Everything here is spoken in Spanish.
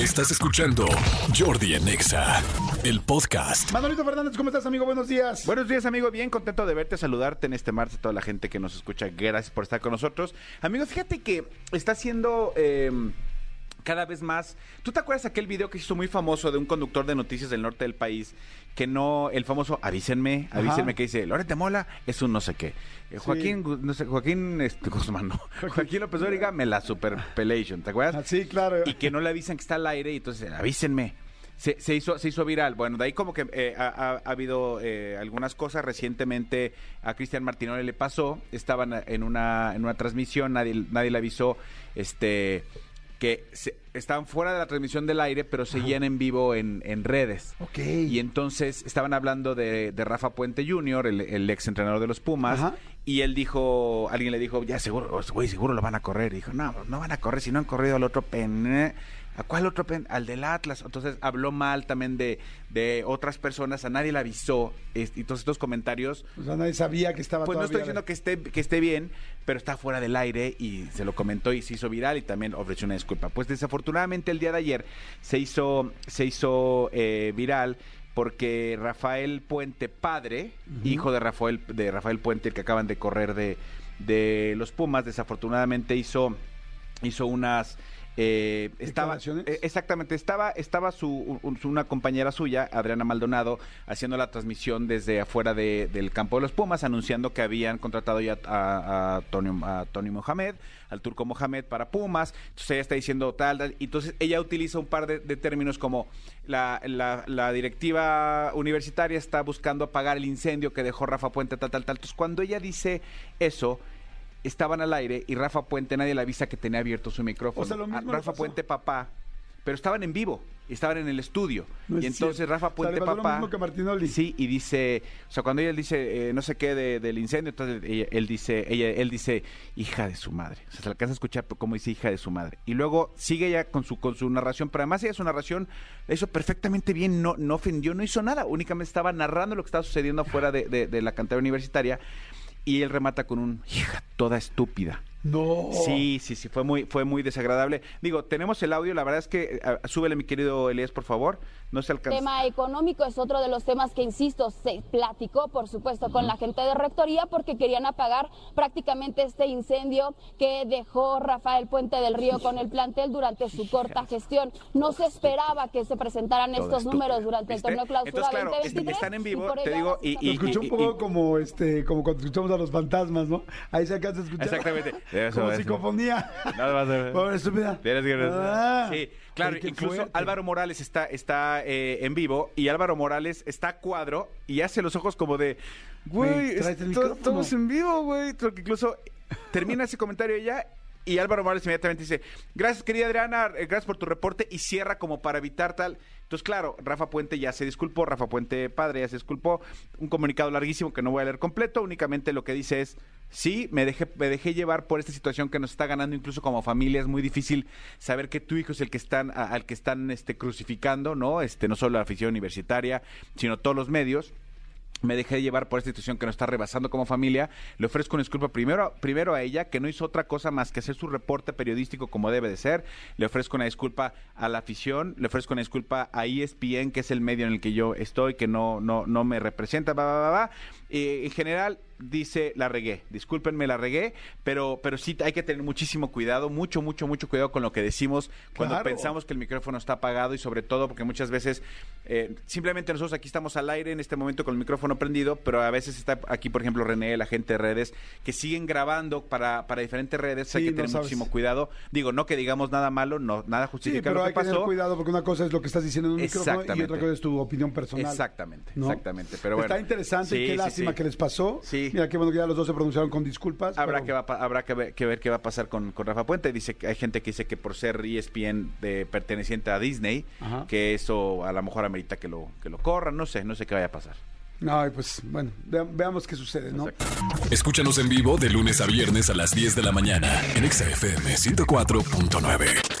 Estás escuchando Jordi en Exa, el podcast. Manolito Fernández, ¿cómo estás, amigo? Buenos días. Buenos días, amigo. Bien contento de verte, saludarte en este martes, toda la gente que nos escucha. Gracias por estar con nosotros. Amigo, fíjate que está haciendo eh, cada vez más. ¿Tú te acuerdas aquel video que hizo muy famoso de un conductor de noticias del norte del país? Que no, el famoso avísenme, avísenme, Ajá. que dice, Lorete Mola es un no sé qué. Eh, Joaquín, Gu- no sé, Joaquín este, Guzmán, no. Joaquín López Dóriga me la superpelation, ¿te acuerdas? Ah, sí, claro. y que no le avisan que está al aire y entonces avísenme. Se, se hizo, se hizo viral. Bueno, de ahí como que eh, ha, ha- ha habido eh, algunas cosas. Recientemente a Cristian Martinoli le pasó. Estaban en una, en una transmisión, nadie, nadie le avisó este, que se- estaban fuera de la transmisión del aire, pero seguían en vivo en, en redes. Ok. Y entonces estaban hablando de, de Rafa Puente Jr., el, el ex entrenador de los Pumas, Ajá. y él dijo, alguien le dijo, ya seguro, güey, seguro lo van a correr. Y dijo, no, no van a correr, si no han corrido al otro pen. ¿A cuál otro pen? Al del Atlas. Entonces habló mal también de, de otras personas, a nadie le avisó. Es- Y todos estos comentarios, O sea, nadie sabía que estaba pues no estoy todavía- diciendo que esté, que esté bien, pero está fuera del aire y se lo comentó y se hizo viral y también ofreció una disculpa. Pues desafortunadamente el día de ayer se hizo, se hizo eh, viral porque Rafael Puente padre, hijo de Rafael, de Rafael Puente, el que acaban de correr de, de los Pumas, desafortunadamente hizo, hizo unas eh, estaba eh, exactamente estaba estaba su, un- su- una compañera suya Adriana Maldonado haciendo la transmisión desde afuera de- del campo de los Pumas anunciando que habían contratado ya a, a Tony a Tony Mohamed al turco Mohamed para Pumas. Entonces ella está diciendo tal, tal, y entonces ella utiliza un par de, de términos como la, la- la directiva universitaria está buscando apagar el incendio que dejó Rafa Puente tal tal tal. Entonces cuando ella dice eso estaban al aire y Rafa Puente nadie le avisa que tenía abierto su micrófono. O sea, lo mismo A le Rafa. Puente papá, pero estaban en vivo, estaban en el estudio. No es y entonces cierto. Rafa O sea, Puente le pasó lo papá mismo que Martinoli. Sí, y dice, o sea, cuando ella dice eh, no sé qué de- del incendio, entonces ella- él dice, ella él dice hija de su madre. O sea, se le alcanza a escuchar como dice hija de su madre. Y luego sigue ella con su con su narración, pero además ella su narración la hizo perfectamente bien, no no ofendió, no hizo nada, únicamente estaba narrando lo que estaba sucediendo afuera de, de- de la cantera universitaria y él remata con un hija toda estúpida. No. Sí, sí, sí, fue muy, fue muy desagradable. Digo, tenemos el audio, la verdad es que, eh, súbele mi querido Elías, por favor, no se alcanza. tema económico es otro de los temas que, insisto, se platicó, por supuesto, con la gente de Rectoría porque querían apagar prácticamente este incendio que dejó Rafael Puente del Río con el plantel durante su corta gestión. No se esperaba que se presentaran estos números durante ¿viste? el torneo clausura Entonces, claro, 2023. están en vivo, te digo, y- escuché un poco como este, como cuando escuchamos a los fantasmas, ¿no? Ahí se alcanza a escuchar. Exactamente. Eso, como eso. psicofonía. Nada más de- Pobre estúpida. Vieras que- Ah, sí, claro, incluso fuerte. Álvaro Morales está, está eh, en vivo y Álvaro Morales está a cuadro y hace los ojos como de, güey, Güey, tráete el esto- micrófono". estamos en vivo, güey. Incluso termina ese comentario ella y Álvaro Morales inmediatamente dice, gracias querida Adriana, eh, gracias por tu reporte y cierra como para evitar tal. Entonces, claro, Rafa Puente ya se disculpó, Rafa Puente padre ya se disculpó, un comunicado larguísimo que no voy a leer completo, únicamente lo que dice es, sí, me dejé, me dejé llevar por esta situación que nos está ganando incluso como familia, es muy difícil saber que tu hijo es el que están, al que están este, crucificando, ¿no? Este, no solo la afición universitaria, sino todos los medios me dejé llevar por esta situación que nos está rebasando como familia. Le ofrezco una disculpa primero, primero a ella, que no hizo otra cosa más que hacer su reporte periodístico como debe de ser. Le ofrezco una disculpa a la afición, le ofrezco una disculpa a ESPN, que es el medio en el que yo estoy, que no, no, no me representa, va, va, va, va. Eh, en general, dice, la regué. Discúlpenme, la regué, pero, pero sí hay que tener muchísimo cuidado, mucho, mucho, mucho cuidado con lo que decimos cuando Claro. pensamos que el micrófono está apagado y sobre todo porque muchas veces eh, simplemente nosotros aquí estamos al aire en este momento con el micrófono prendido, pero a veces está aquí, por ejemplo, René, la gente de redes, que siguen grabando para, para diferentes redes, hay Sí, que no tener sabes. muchísimo cuidado. Digo, no que digamos nada malo, no nada Sí, justifica pero lo que hay que tener cuidado porque una cosa es lo que estás diciendo en un micrófono y otra cosa es tu opinión personal. Exactamente, ¿no? exactamente. Pero bueno. Está interesante y Sí, qué sí, lástima que les pasó. Mira, qué bueno que ya los dos se pronunciaron con disculpas. Habrá, pero- que, va, habrá que, ver, que ver qué va a pasar con, con Rafa Puente. Dice que hay gente que dice que por ser ESPN de, perteneciente a Disney, Ajá. que eso a lo mejor amerita que lo, que lo corran. No sé, no sé qué vaya a pasar. No, pues bueno, vea- veamos qué sucede, ¿no? Escúchanos en vivo de lunes a viernes a las 10 de la mañana en Exa FM 104.9.